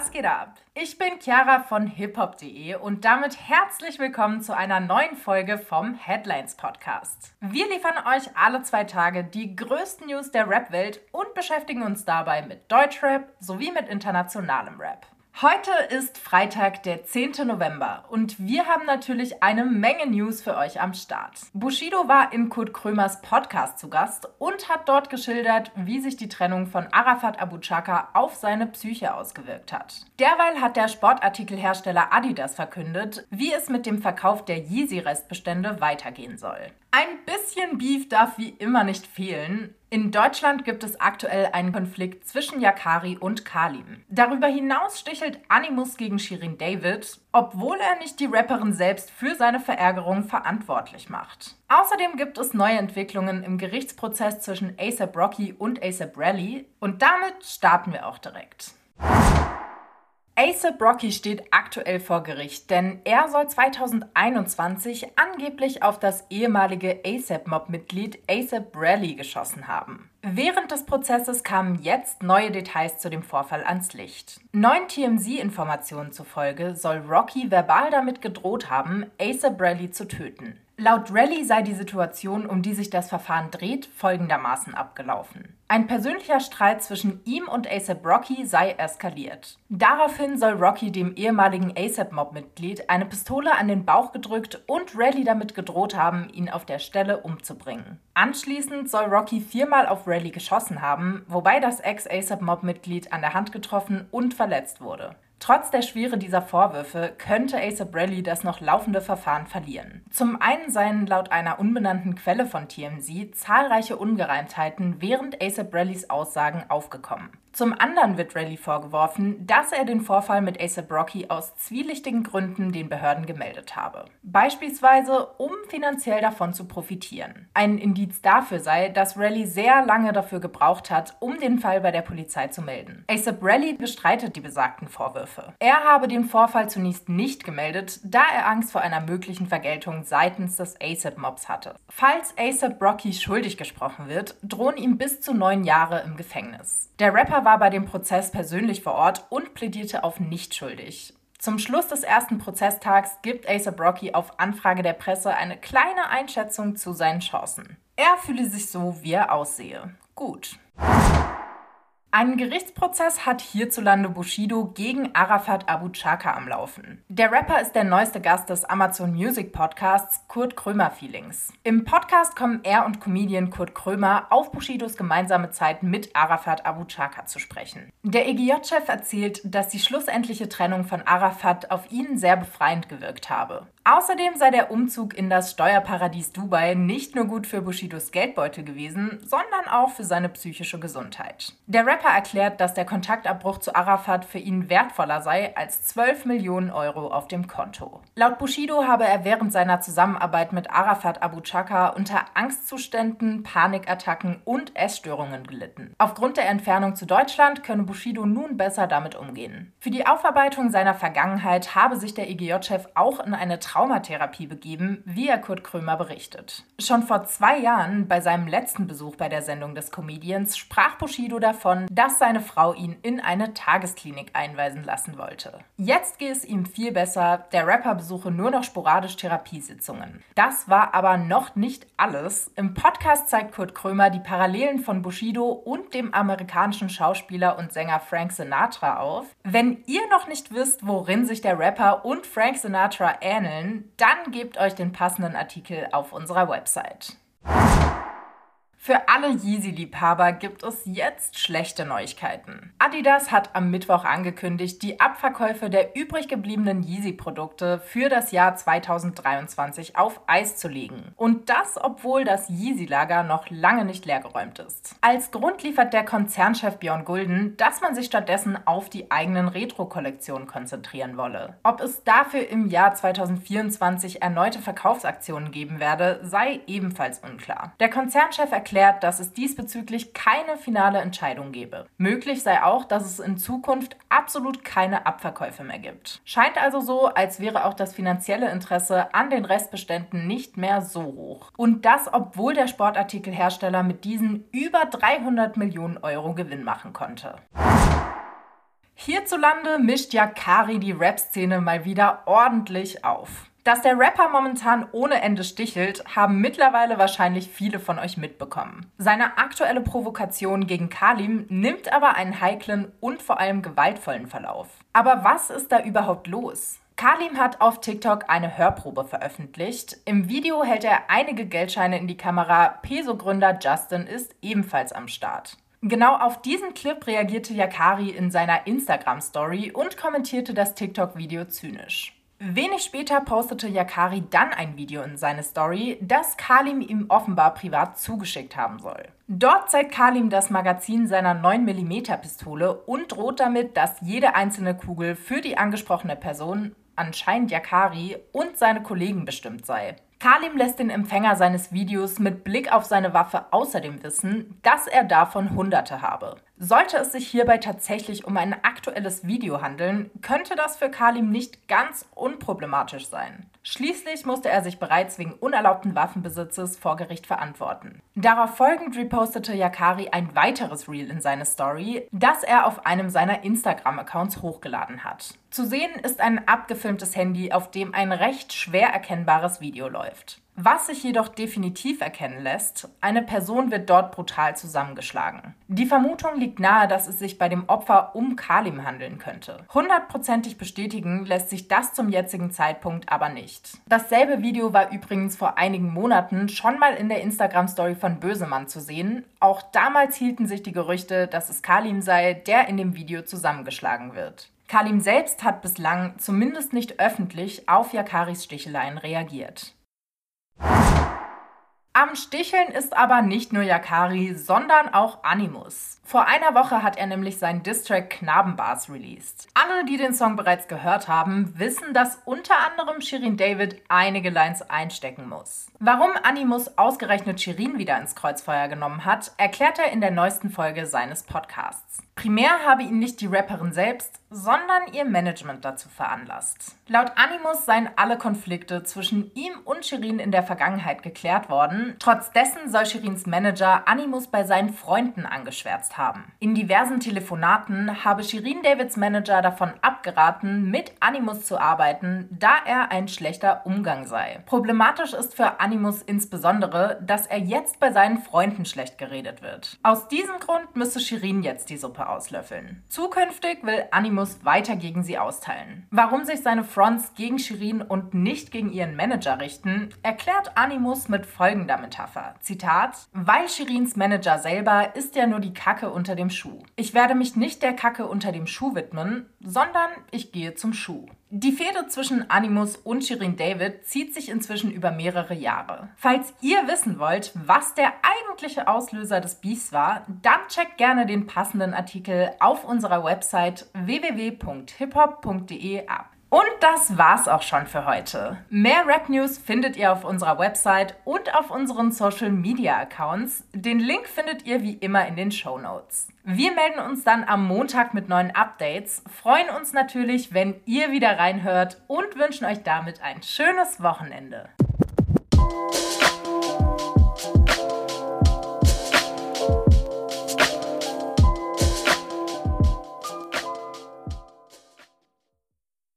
was geht ab? Ich bin Chiara von hiphop.de und damit herzlich willkommen zu einer neuen Folge vom Headlines Podcast. Wir liefern euch alle zwei Tage die größten News der Rap-Welt und beschäftigen uns dabei mit Deutschrap sowie mit internationalem Rap. Heute ist Freitag, der 10. November und wir haben natürlich eine Menge News für euch am Start. Bushido war in Kurt Krömers Podcast zu Gast und hat dort geschildert, wie sich die Trennung von Arafat Abu Chaka auf seine Psyche ausgewirkt hat. Derweil hat der Sportartikelhersteller Adidas verkündet, wie es mit dem Verkauf der Yeezy-Restbestände weitergehen soll. Ein bisschen Beef darf wie immer nicht fehlen. In Deutschland gibt es aktuell einen Konflikt zwischen Yakari und Kalim. Darüber hinaus stichelt Animus gegen Shirin David, obwohl er nicht die Rapperin selbst für seine Verärgerung verantwortlich macht. Außerdem gibt es neue Entwicklungen im Gerichtsprozess zwischen ASAP Rocky und ASAP Rally und damit starten wir auch direkt. ASAP Rocky steht aktuell vor Gericht, denn er soll 2021 angeblich auf das ehemalige ASAP-Mob-Mitglied ASAP Rally geschossen haben. Während des Prozesses kamen jetzt neue Details zu dem Vorfall ans Licht. Neuen TMZ-Informationen zufolge soll Rocky verbal damit gedroht haben, ASAP Rally zu töten. Laut Rally sei die Situation, um die sich das Verfahren dreht, folgendermaßen abgelaufen. Ein persönlicher Streit zwischen ihm und ASAP Rocky sei eskaliert. Daraufhin soll Rocky dem ehemaligen ASAP-Mob-Mitglied eine Pistole an den Bauch gedrückt und Rally damit gedroht haben, ihn auf der Stelle umzubringen. Anschließend soll Rocky viermal auf Rally geschossen haben, wobei das Ex-ASAP-Mob-Mitglied an der Hand getroffen und verletzt wurde. Trotz der Schwere dieser Vorwürfe könnte ASAP Rally das noch laufende Verfahren verlieren. Zum einen seien laut einer unbenannten Quelle von TMZ zahlreiche Ungereimtheiten während ASAP Rallys Aussagen aufgekommen. Zum anderen wird Rally vorgeworfen, dass er den Vorfall mit ASAP Rocky aus zwielichtigen Gründen den Behörden gemeldet habe. Beispielsweise, um finanziell davon zu profitieren. Ein Indiz dafür sei, dass Rally sehr lange dafür gebraucht hat, um den Fall bei der Polizei zu melden. ASAP Rally bestreitet die besagten Vorwürfe. Er habe den Vorfall zunächst nicht gemeldet, da er Angst vor einer möglichen Vergeltung seitens des ASAP-Mobs hatte. Falls ASAP Rocky schuldig gesprochen wird, drohen ihm bis zu neun Jahre im Gefängnis. Der Rapper war bei dem Prozess persönlich vor Ort und plädierte auf nicht schuldig. Zum Schluss des ersten Prozesstags gibt ASAP Rocky auf Anfrage der Presse eine kleine Einschätzung zu seinen Chancen. Er fühle sich so, wie er aussehe. Gut. Einen Gerichtsprozess hat hierzulande Bushido gegen Arafat Abu Chaka am Laufen. Der Rapper ist der neueste Gast des Amazon Music Podcasts Kurt Krömer Feelings. Im Podcast kommen er und Comedian Kurt Krömer auf Bushidos gemeinsame Zeit mit Arafat Abu Chaka zu sprechen. Der EGJ-Chef erzählt, dass die schlussendliche Trennung von Arafat auf ihn sehr befreiend gewirkt habe. Außerdem sei der Umzug in das Steuerparadies Dubai nicht nur gut für Bushidos Geldbeutel gewesen, sondern auch für seine psychische Gesundheit. Der Rapper erklärt, dass der Kontaktabbruch zu Arafat für ihn wertvoller sei als 12 Millionen Euro auf dem Konto. Laut Bushido habe er während seiner Zusammenarbeit mit Arafat Abu Chaka unter Angstzuständen, Panikattacken und Essstörungen gelitten. Aufgrund der Entfernung zu Deutschland könne Bushido nun besser damit umgehen. Für die Aufarbeitung seiner Vergangenheit habe sich der EGJ-Chef auch in eine Traumatherapie begeben, wie er Kurt Krömer berichtet. Schon vor zwei Jahren, bei seinem letzten Besuch bei der Sendung des Comedians, sprach Bushido davon, dass seine Frau ihn in eine Tagesklinik einweisen lassen wollte. Jetzt gehe es ihm viel besser, der Rapper besuche nur noch sporadisch Therapiesitzungen. Das war aber noch nicht alles. Im Podcast zeigt Kurt Krömer die Parallelen von Bushido und dem amerikanischen Schauspieler und Sänger Frank Sinatra auf. Wenn ihr noch nicht wisst, worin sich der Rapper und Frank Sinatra ähneln, dann gebt euch den passenden Artikel auf unserer Website. Für alle Yeezy-Liebhaber gibt es jetzt schlechte Neuigkeiten. Adidas hat am Mittwoch angekündigt, die Abverkäufe der übrig gebliebenen Yeezy-Produkte für das Jahr 2023 auf Eis zu legen. Und das, obwohl das Yeezy-Lager noch lange nicht leergeräumt ist. Als Grund liefert der Konzernchef Björn Gulden, dass man sich stattdessen auf die eigenen Retro-Kollektionen konzentrieren wolle. Ob es dafür im Jahr 2024 erneute Verkaufsaktionen geben werde, sei ebenfalls unklar. Der Konzernchef erklärt, erklärt, dass es diesbezüglich keine finale Entscheidung gebe. Möglich sei auch, dass es in Zukunft absolut keine Abverkäufe mehr gibt. Scheint also so, als wäre auch das finanzielle Interesse an den Restbeständen nicht mehr so hoch. Und das, obwohl der Sportartikelhersteller mit diesen über 300 Millionen Euro Gewinn machen konnte. Hierzulande mischt Yakari die Rap-Szene mal wieder ordentlich auf. Dass der Rapper momentan ohne Ende stichelt, haben mittlerweile wahrscheinlich viele von euch mitbekommen. Seine aktuelle Provokation gegen Kalim nimmt aber einen heiklen und vor allem gewaltvollen Verlauf. Aber was ist da überhaupt los? Kalim hat auf TikTok eine Hörprobe veröffentlicht. Im Video hält er einige Geldscheine in die Kamera. Peso-Gründer Justin ist ebenfalls am Start. Genau auf diesen Clip reagierte Yakari in seiner Instagram-Story und kommentierte das TikTok-Video zynisch. Wenig später postete Yakari dann ein Video in seine Story, das Kalim ihm offenbar privat zugeschickt haben soll. Dort zeigt Kalim das Magazin seiner 9mm Pistole und droht damit, dass jede einzelne Kugel für die angesprochene Person, anscheinend Yakari, und seine Kollegen bestimmt sei. Kalim lässt den Empfänger seines Videos mit Blick auf seine Waffe außerdem wissen, dass er davon Hunderte habe. Sollte es sich hierbei tatsächlich um ein aktuelles Video handeln, könnte das für Kalim nicht ganz unproblematisch sein. Schließlich musste er sich bereits wegen unerlaubten Waffenbesitzes vor Gericht verantworten. Darauf folgend repostete Yakari ein weiteres Reel in seine Story, das er auf einem seiner Instagram-Accounts hochgeladen hat. Zu sehen ist ein abgefilmtes Handy, auf dem ein recht schwer erkennbares Video läuft. Was sich jedoch definitiv erkennen lässt, eine Person wird dort brutal zusammengeschlagen. Die Vermutung liegt nahe, dass es sich bei dem Opfer um Kalim handeln könnte. Hundertprozentig bestätigen lässt sich das zum jetzigen Zeitpunkt aber nicht. Dasselbe Video war übrigens vor einigen Monaten schon mal in der Instagram-Story von Bösemann zu sehen. Auch damals hielten sich die Gerüchte, dass es Kalim sei, der in dem Video zusammengeschlagen wird. Kalim selbst hat bislang, zumindest nicht öffentlich, auf Yakaris Sticheleien reagiert. Am Sticheln ist aber nicht nur Yakari, sondern auch Animus. Vor einer Woche hat er nämlich seinen Distrack Knabenbars released. Alle, die den Song bereits gehört haben, wissen, dass unter anderem Shirin David einige Lines einstecken muss. Warum Animus ausgerechnet Shirin wieder ins Kreuzfeuer genommen hat, erklärt er in der neuesten Folge seines Podcasts. Primär habe ihn nicht die Rapperin selbst, sondern ihr Management dazu veranlasst. Laut Animus seien alle Konflikte zwischen ihm und Shirin in der Vergangenheit geklärt worden. Trotz dessen soll Shirins Manager Animus bei seinen Freunden angeschwärzt haben. In diversen Telefonaten habe Shirin Davids Manager davon abgeraten, mit Animus zu arbeiten, da er ein schlechter Umgang sei. Problematisch ist für Animus insbesondere, dass er jetzt bei seinen Freunden schlecht geredet wird. Aus diesem Grund müsse Shirin jetzt die Suppe auslöffeln. Zukünftig will Animus weiter gegen sie austeilen. Warum sich seine Fronts gegen Shirin und nicht gegen ihren Manager richten, erklärt Animus mit folgender Metapher. Zitat: Weil Shirins Manager selber ist ja nur die Kacke unter dem Schuh. Ich werde mich nicht der Kacke unter dem Schuh widmen, sondern ich gehe zum Schuh. Die Fehde zwischen Animus und Shirin David zieht sich inzwischen über mehrere Jahre. Falls ihr wissen wollt, was der eigentliche Auslöser des Beefs war, dann checkt gerne den passenden Artikel auf unserer Website www.hiphop.de ab. Und das war's auch schon für heute. Mehr Rap News findet ihr auf unserer Website und auf unseren Social Media Accounts. Den Link findet ihr wie immer in den Show Notes. Wir melden uns dann am Montag mit neuen Updates, freuen uns natürlich, wenn ihr wieder reinhört und wünschen euch damit ein schönes Wochenende.